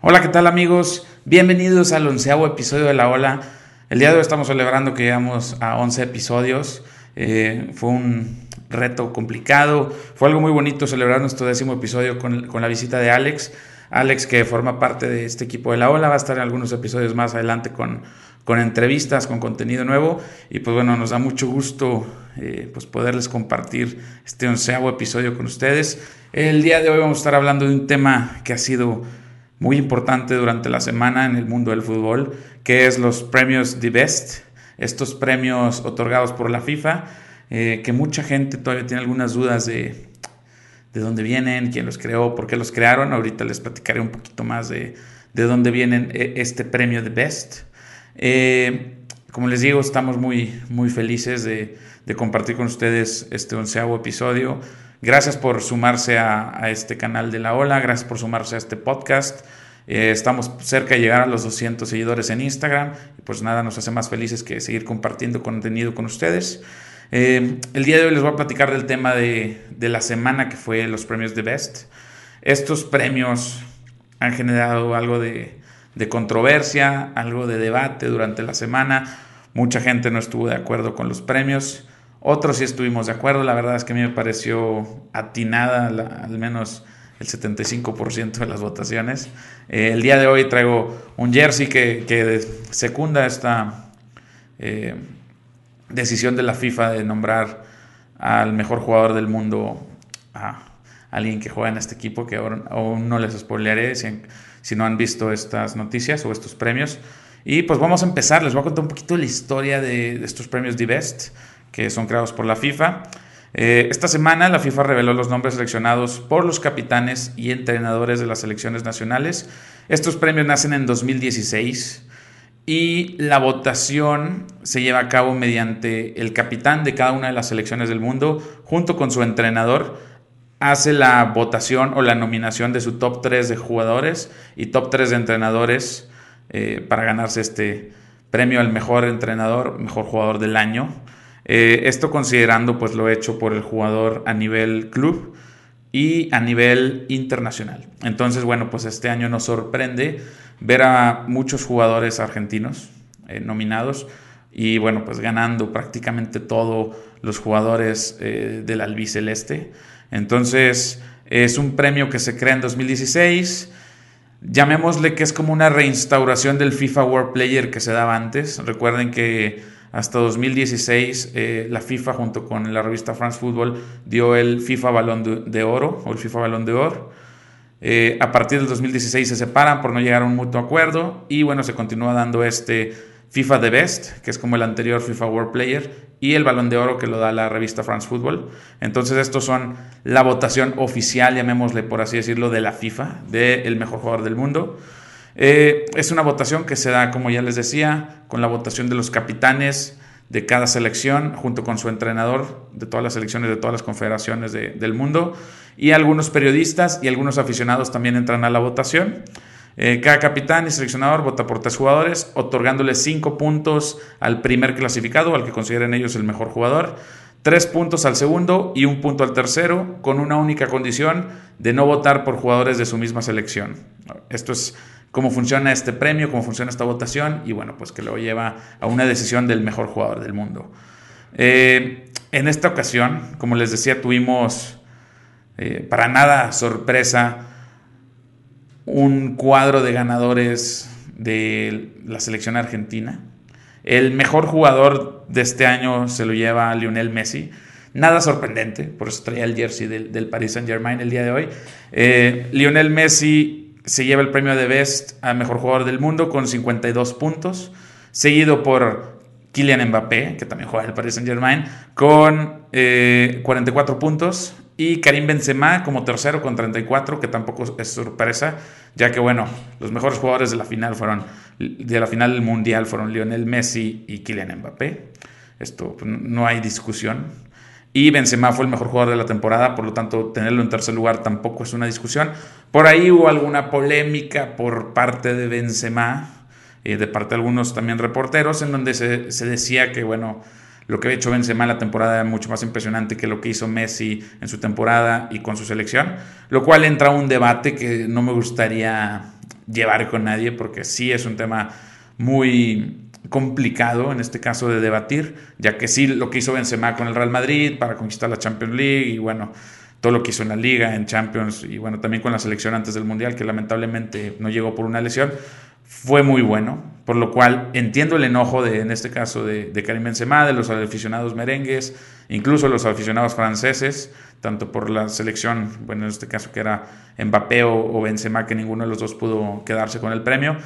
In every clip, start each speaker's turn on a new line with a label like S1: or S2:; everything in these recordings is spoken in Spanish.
S1: Hola, ¿qué tal amigos? Bienvenidos al onceavo episodio de La Ola. El día de hoy estamos celebrando que llegamos a 11 episodios. Eh, fue un reto complicado, fue algo muy bonito celebrar nuestro décimo episodio con, con, la visita de Alex. Alex, que forma parte de este equipo de La Ola, va a estar en algunos episodios más adelante con, con entrevistas, con contenido nuevo. Y pues bueno, nos da mucho gusto eh, pues poderles compartir este onceavo episodio con ustedes. El día de hoy vamos a estar hablando de un tema que ha sido muy importante durante la semana en el mundo del fútbol, que es los premios The Best, estos premios otorgados por la FIFA, eh, que mucha gente todavía tiene algunas dudas de, de dónde vienen, quién los creó, por qué los crearon. Ahorita les platicaré un poquito más de, de dónde vienen eh, este premio The Best. Eh, como les digo, estamos muy, muy felices de, de compartir con ustedes este onceavo episodio. Gracias por sumarse a, este canal de La Ola, gracias por sumarse a este podcast. Eh, estamos cerca de llegar a los 200 seguidores en Instagram y pues nada nos hace más felices que seguir compartiendo contenido con ustedes. Eh, el día de hoy les voy a platicar del tema de, la semana que fue los premios de Best. Estos premios han generado algo de, de controversia, algo de debate durante la semana. Mucha gente no estuvo de acuerdo con los premios. Otros sí estuvimos de acuerdo, la verdad es que a mí me pareció atinada al menos el 75% de las votaciones. Eh, el día de hoy traigo un jersey que, que secunda esta eh, decisión de la FIFA de nombrar al mejor jugador del mundo a alguien que juega en este equipo, que aún no les spoilearé si, si no han visto estas noticias o estos premios. Y pues vamos a empezar, les voy a contar un poquito la historia de, de estos premios The Best que son creados por la FIFA. Eh, esta semana la FIFA reveló los nombres seleccionados por los capitanes y entrenadores de las selecciones nacionales. Estos premios nacen en 2016 y la votación se lleva a cabo mediante el capitán de cada una de las selecciones del mundo junto con su entrenador hace la votación o la nominación de su top 3 de jugadores y top 3 de entrenadores eh, para ganarse este premio al mejor entrenador, mejor jugador del año. Eh, esto considerando pues lo hecho por el jugador a nivel club y a nivel internacional. Entonces, bueno, pues este año nos sorprende ver a muchos jugadores argentinos eh, nominados y bueno, pues ganando prácticamente todos los jugadores eh, del albiceleste. Entonces, es un premio que se crea en 2016. Llamémosle que es como una reinstauración del FIFA World Player que se daba antes. Recuerden que hasta 2016, eh, la FIFA junto con la revista France Football dio el FIFA Balón de, Oro o el FIFA Balón de Oro. Eh, a partir del 2016 se separan por no llegar a un mutuo acuerdo y bueno, se continúa dando este FIFA The Best, que es como el anterior FIFA World Player, y el Balón de Oro que lo da la revista France Football. Entonces estos son la votación oficial, llamémosle por así decirlo, de la FIFA, del mejor jugador del mundo. Eh, es una votación que se da, como ya les decía, con la votación de los capitanes de cada selección, junto con su entrenador de todas las selecciones de todas las confederaciones del mundo, y algunos periodistas y algunos aficionados también entran a la votación. Eh, cada capitán y seleccionador vota por tres jugadores, otorgándole cinco puntos al primer clasificado, al que consideren ellos el mejor jugador, tres puntos al segundo y un punto al tercero, con una única condición de no votar por jugadores de su misma selección. Esto es cómo funciona este premio, cómo funciona esta votación y bueno, pues que lo lleva a una decisión del mejor jugador del mundo. Eh, en esta ocasión, como les decía, tuvimos eh, para nada sorpresa un cuadro de ganadores de la selección argentina. El mejor jugador de este año se lo lleva Lionel Messi. Nada sorprendente, por eso traía el jersey del, Paris Saint Germain el día de hoy. Eh, Lionel Messi se lleva el premio de Best a Mejor Jugador del Mundo con 52 puntos, seguido por Kylian Mbappé, que también juega en el Paris Saint Germain, con 44 eh, puntos, y Karim Benzema como tercero con 34, que tampoco es sorpresa, ya que bueno, los mejores jugadores de la final fueron de la final mundial fueron Lionel Messi y Kylian Mbappé. Esto pues, no hay discusión. Y Benzema fue el mejor jugador de la temporada, por lo tanto tenerlo en tercer lugar tampoco es una discusión. Por ahí hubo alguna polémica por parte de Benzema, eh, de parte de algunos también reporteros, en donde se, decía que, bueno, lo que ha hecho Benzema en la temporada era mucho más impresionante que lo que hizo Messi en su temporada y con su selección, lo cual entra a un debate que no me gustaría llevar con nadie porque sí es un tema muy complicado en este caso de debatir, ya que sí lo que hizo Benzema con el Real Madrid para conquistar la Champions League y bueno, todo lo que hizo en la liga, en Champions y bueno, también con la selección antes del Mundial, que lamentablemente no llegó por una lesión, fue muy bueno, por lo cual entiendo el enojo de, en este caso, de, de Karim Benzema, de los aficionados merengues, incluso los aficionados franceses, tanto por la selección, bueno, en este caso que era Mbappé o, Benzema, que ninguno de los dos pudo quedarse con el premio.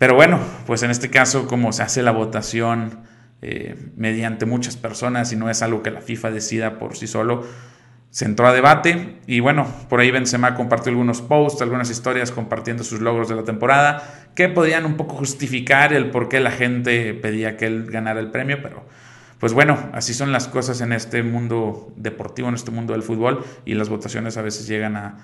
S1: Pero bueno, pues en este caso, como se hace la votación eh, mediante muchas personas y no es algo que la FIFA decida por sí solo, se entró a debate. Y bueno, por ahí Benzema compartió algunos posts, algunas historias compartiendo sus logros de la temporada que podían un poco justificar el por qué la gente pedía que él ganara el premio, pero pues bueno, así son las cosas en este mundo deportivo, en este mundo del fútbol y las votaciones a veces llegan a,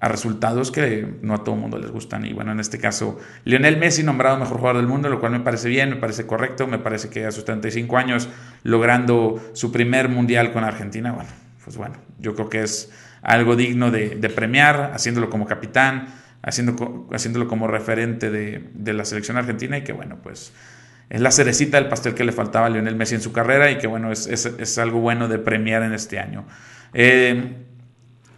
S1: a resultados que no a todo el mundo les gustan. Y bueno, en este caso, Lionel Messi nombrado mejor jugador del mundo, lo cual me parece bien, me parece correcto, me parece que a sus 35 años logrando su primer mundial con Argentina, bueno, pues bueno, yo creo que es algo digno de, premiar, haciéndolo como capitán, haciendo, haciéndolo como referente de, la selección argentina y que bueno, pues es la cerecita del pastel que le faltaba a Lionel Messi en su carrera y que bueno, es, es, algo bueno de premiar en este año. Eh,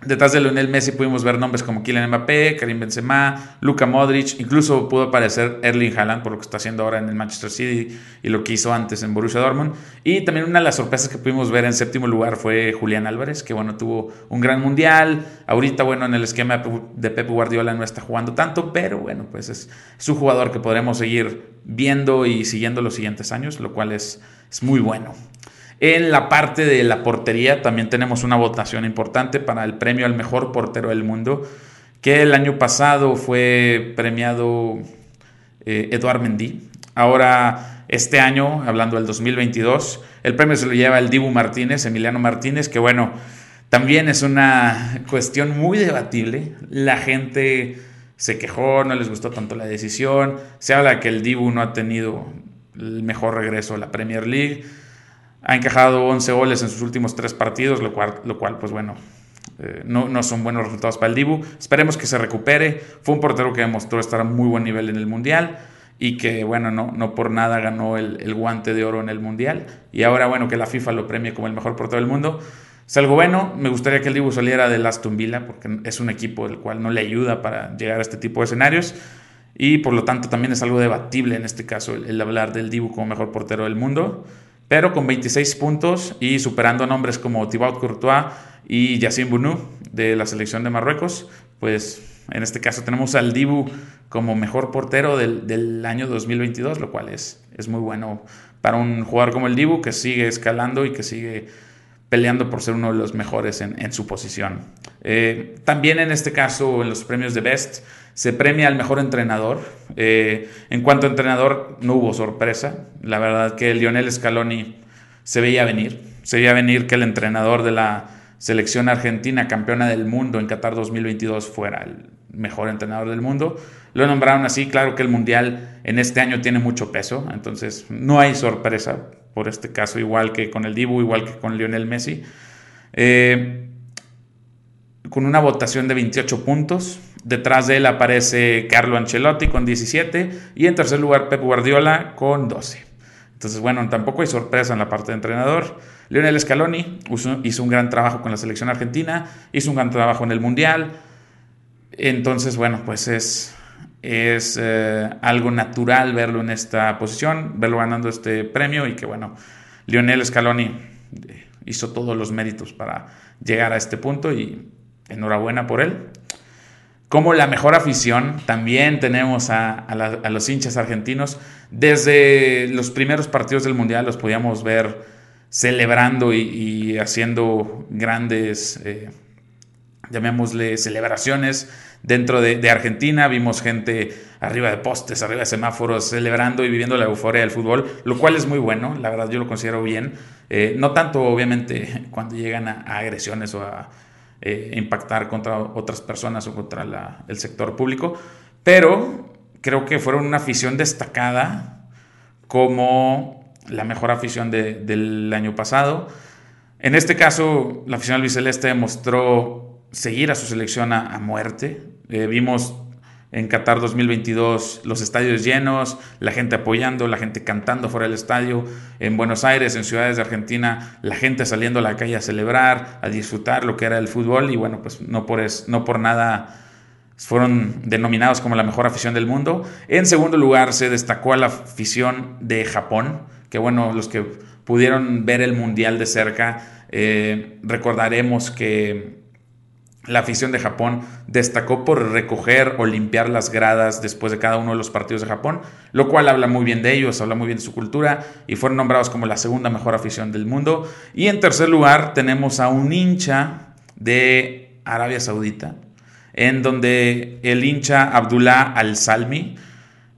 S1: Detrás de Lionel Messi pudimos ver nombres como Kylian Mbappé, Karim Benzema, Luka Modric, incluso pudo aparecer Erling Haaland por lo que está haciendo ahora en el Manchester City y lo que hizo antes en Borussia Dortmund. Y también una de las sorpresas que pudimos ver en séptimo lugar fue Julián Álvarez, que bueno, tuvo un gran mundial. Ahorita, bueno, en el esquema de Pep Guardiola no está jugando tanto, pero bueno, pues es, es un jugador que podremos seguir viendo y siguiendo los siguientes años, lo cual es, es muy bueno. En la parte de la portería también tenemos una votación importante para el premio al mejor portero del mundo, que el año pasado fue premiado eh, Eduard Mendy. Ahora, este año, hablando del 2022, el premio se lo lleva el Dibu Martínez, Emiliano Martínez, que bueno, también es una cuestión muy debatible. La gente se quejó, no les gustó tanto la decisión. Se habla que el Dibu no ha tenido el mejor regreso a la Premier League ha encajado 11 goles en sus últimos tres partidos, lo cual, lo cual pues bueno, eh, no, no, son buenos resultados para el Dibu. Esperemos que se recupere. Fue un portero que demostró estar a muy buen nivel en el Mundial y que, bueno, no, no por nada ganó el, guante de oro en el Mundial. Y ahora, bueno, que la FIFA lo premie como el mejor portero del mundo. Es algo bueno. Me gustaría que el Dibu saliera del Aston Villa porque es un equipo del cual no le ayuda para llegar a este tipo de escenarios. Y por lo tanto también es algo debatible en este caso el, el hablar del Dibu como mejor portero del mundo pero con 26 puntos y superando nombres como Thibaut Courtois y Yacine Bounou de la selección de Marruecos, pues en este caso tenemos al Dibu como mejor portero del, año 2022, lo cual es, es muy bueno para un jugador como el Dibu que sigue escalando y que sigue peleando por ser uno de los mejores en, su posición. Eh, también en este caso, en los premios de Best, se premia al mejor entrenador. Eh, en cuanto a entrenador, no hubo sorpresa. La verdad que Lionel Scaloni se veía venir. Se veía venir que el entrenador de la selección argentina, campeona del mundo en Qatar 2022, fuera el mejor entrenador del mundo. Lo nombraron así, claro que el Mundial en este año tiene mucho peso, entonces no hay sorpresa por este caso, igual que con el Dibu, igual que con Lionel Messi. Eh, con una votación de 28 puntos. Detrás de él aparece Carlo Ancelotti con 17 y en tercer lugar Pep Guardiola con 12. Entonces, bueno, tampoco hay sorpresa en la parte de entrenador. Lionel Scaloni hizo un gran trabajo con la selección argentina, hizo un gran trabajo en el Mundial, entonces, bueno, pues es, es eh, algo natural verlo en esta posición, verlo ganando este premio y que, bueno, Lionel Scaloni eh, hizo todos los méritos para llegar a este punto y enhorabuena por él. Como la mejor afición, también tenemos a, los hinchas argentinos. Desde los primeros partidos del Mundial los podíamos ver celebrando y, haciendo grandes, eh, llamémosle, celebraciones dentro de, Argentina. Vimos gente arriba de postes, arriba de semáforos, celebrando y viviendo la euforia del fútbol, lo cual es muy bueno, la verdad yo lo considero bien. Eh, no tanto, obviamente, cuando llegan a, agresiones o a eh, impactar contra otras personas o contra el sector público, pero creo que fueron una afición destacada como la mejor afición del año pasado. En este caso, la afición albiceleste demostró seguir a su selección a, muerte. Eh, vimos en Qatar 2022 los estadios llenos, la gente apoyando, la gente cantando fuera del estadio, en Buenos Aires, en ciudades de Argentina, la gente saliendo a la calle a celebrar, a disfrutar lo que era el fútbol y bueno, pues no por, es, no por nada fueron denominados como la mejor afición del mundo. En segundo lugar se destacó la afición de Japón, que bueno, los que pudieron ver el Mundial de cerca, eh, recordaremos que la afición de Japón destacó por recoger o limpiar las gradas después de cada uno de los partidos de Japón, lo cual habla muy bien de ellos, habla muy bien de su cultura y fueron nombrados como la segunda mejor afición del mundo. Y en tercer lugar tenemos a un hincha de Arabia Saudita, en donde el hincha Abdullah Al-Salmi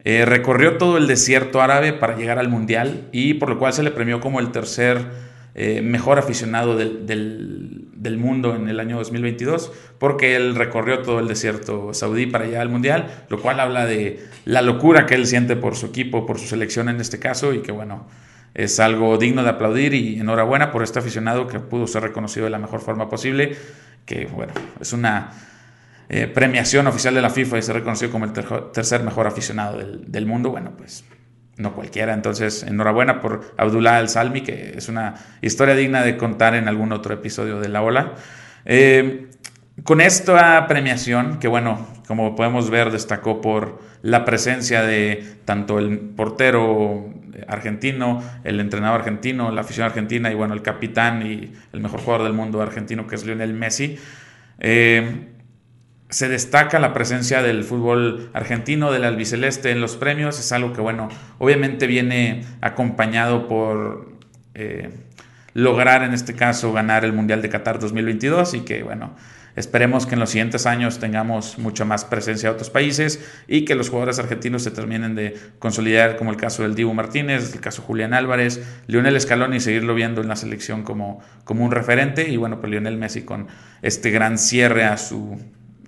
S1: eh, recorrió todo el desierto árabe para llegar al Mundial y por lo cual se le premió como el tercer eh, mejor aficionado del, mundo en el año 2022, porque él recorrió todo el desierto saudí para llegar al Mundial, lo cual habla de la locura que él siente por su equipo, por su selección en este caso, y que bueno, es algo digno de aplaudir y enhorabuena por este aficionado que pudo ser reconocido de la mejor forma posible, que bueno, es una eh, premiación oficial de la FIFA y ser reconocido como el tercer mejor aficionado del, del mundo, bueno, pues no cualquiera. Entonces, enhorabuena por Abdullah al-Salmi, que es una historia digna de contar en algún otro episodio de La Ola. Eh, con esta premiación, que bueno, como podemos ver, destacó por la presencia de tanto el portero argentino, el entrenador argentino, la afición argentina y bueno, el capitán y el mejor jugador del mundo argentino que es Lionel Messi. Eh, se destaca la presencia del fútbol argentino, del albiceleste en los premios. Es algo que, bueno, obviamente viene acompañado por eh, lograr, en este caso, ganar el Mundial de Qatar 2022 y que, bueno, esperemos que en los siguientes años tengamos mucha más presencia de otros países y que los jugadores argentinos se terminen de consolidar, como el caso del Dibu Martínez, el caso Julián Álvarez, Lionel Scaloni y seguirlo viendo en la selección como, como un referente. Y bueno, pues Lionel Messi con este gran cierre a su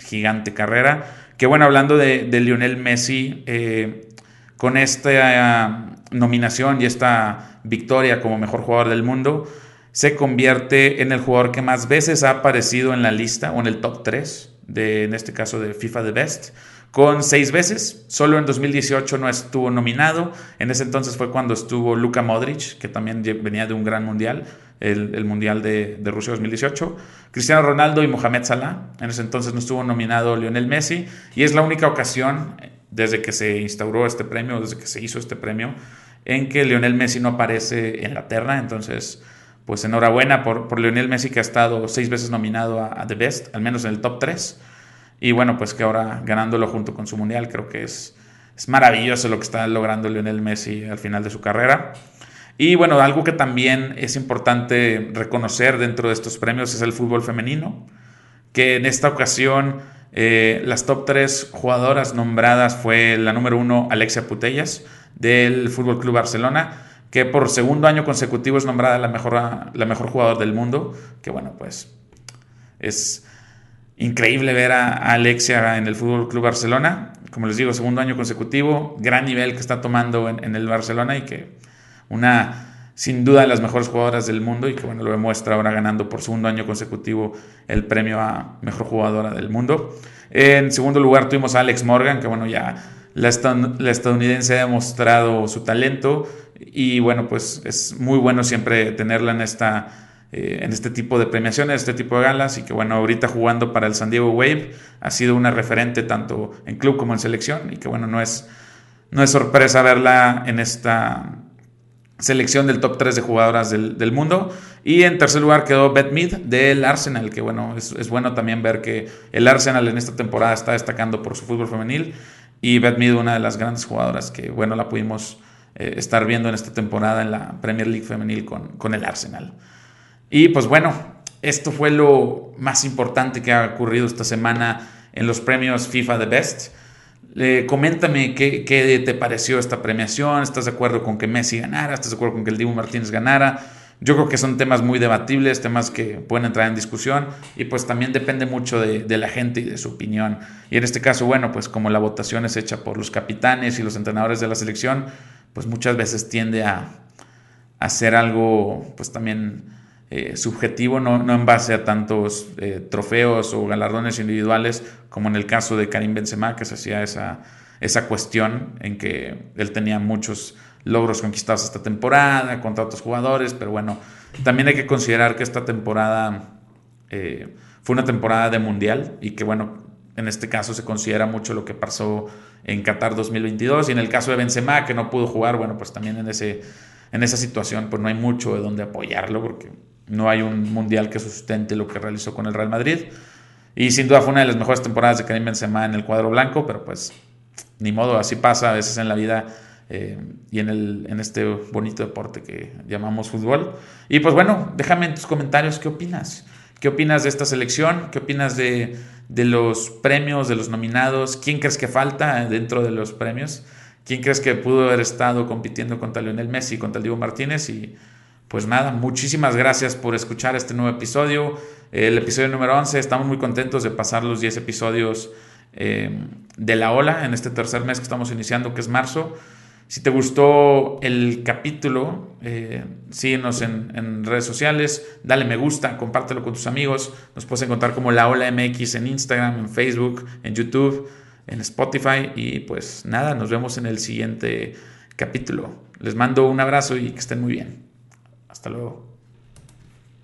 S1: gigante carrera. Que bueno, hablando de, Lionel Messi, eh, con esta nominación y esta victoria como mejor jugador del mundo, se convierte en el jugador que más veces ha aparecido en la lista o en el top 3, de, en este caso de FIFA The Best, con seis veces. Solo en 2018 no estuvo nominado. En ese entonces fue cuando estuvo Luka Modric, que también venía de un gran mundial el, Mundial de, Rusia 2018. Cristiano Ronaldo y Mohamed Salah. En ese entonces no estuvo nominado Lionel Messi. Y es la única ocasión desde que se instauró este premio, desde que se hizo este premio, en que Lionel Messi no aparece en la terna. Entonces, pues enhorabuena por, por Lionel Messi que ha estado seis veces nominado a, The Best, al menos en el top 3. Y bueno, pues que ahora ganándolo junto con su Mundial, creo que es, es maravilloso lo que está logrando Lionel Messi al final de su carrera. Y bueno, algo que también es importante reconocer dentro de estos premios es el fútbol femenino, que en esta ocasión eh, las top tres jugadoras nombradas fue la número uno Alexia Putellas del Fútbol Club Barcelona, que por segundo año consecutivo es nombrada la mejor, la mejor jugadora del mundo, que bueno, pues es increíble ver a, Alexia en el Fútbol Club Barcelona, como les digo, segundo año consecutivo, gran nivel que está tomando en el Barcelona y que una sin duda de las mejores jugadoras del mundo y que bueno, lo demuestra ahora ganando por segundo año consecutivo el premio a mejor jugadora del mundo. En segundo lugar tuvimos a Alex Morgan, que bueno, ya la, estadounidense ha demostrado su talento y bueno, pues es muy bueno siempre tenerla en esta... Eh, en este tipo de premiaciones, este tipo de galas, y que bueno, ahorita jugando para el San Diego Wave ha sido una referente tanto en club como en selección, y que bueno, no es, no es sorpresa verla en esta, selección del top 3 de jugadoras del, mundo. Y en tercer lugar quedó Beth Mead del Arsenal, que bueno, es, bueno también ver que el Arsenal en esta temporada está destacando por su fútbol femenil. Y Beth Mead, una de las grandes jugadoras que bueno, la pudimos eh, estar viendo en esta temporada en la Premier League femenil con, con el Arsenal. Y pues bueno, esto fue lo más importante que ha ocurrido esta semana en los premios FIFA The Best coméntame qué, te pareció esta premiación, ¿estás de acuerdo con que Messi ganara? ¿Estás de acuerdo con que el Dibu Martínez ganara? Yo creo que son temas muy debatibles, temas que pueden entrar en discusión y pues también depende mucho de, la gente y de su opinión. Y en este caso, bueno, pues como la votación es hecha por los capitanes y los entrenadores de la selección, pues muchas veces tiende a, hacer ser algo pues también eh, subjetivo, no, en base a tantos eh, trofeos o galardones individuales, como en el caso de Karim Benzema, que se hacía esa, esa cuestión en que él tenía muchos logros conquistados esta temporada contra otros jugadores, pero bueno, también hay que considerar que esta temporada eh, fue una temporada de mundial y que bueno, en este caso se considera mucho lo que pasó en Qatar 2022 y en el caso de Benzema que no pudo jugar, bueno, pues también en, ese, en esa situación pues no hay mucho de donde apoyarlo porque no hay un mundial que sustente lo que realizó con el Real Madrid. Y sin duda fue una de las mejores temporadas de Karim Benzema en el cuadro blanco, pero pues ni modo, así pasa a veces en la vida eh, y en, el, en este bonito deporte que llamamos fútbol. Y pues bueno, déjame en tus comentarios qué opinas. ¿Qué opinas de esta selección? ¿Qué opinas de, de los premios, de los nominados? ¿Quién crees que falta dentro de los premios? ¿Quién crees que pudo haber estado compitiendo contra Lionel Messi, contra Diego Martínez? Y pues nada, muchísimas gracias por escuchar este nuevo episodio, el episodio número 11. Estamos muy contentos de pasar los 10 episodios eh, de la ola en este tercer mes que estamos iniciando, que es marzo. Si te gustó el capítulo, eh, síguenos en, redes sociales, dale me gusta, compártelo con tus amigos. Nos puedes encontrar como La Ola MX en Instagram, en Facebook, en YouTube, en Spotify. Y pues nada, nos vemos en el siguiente capítulo. Les mando un abrazo y que estén muy bien. Hasta luego.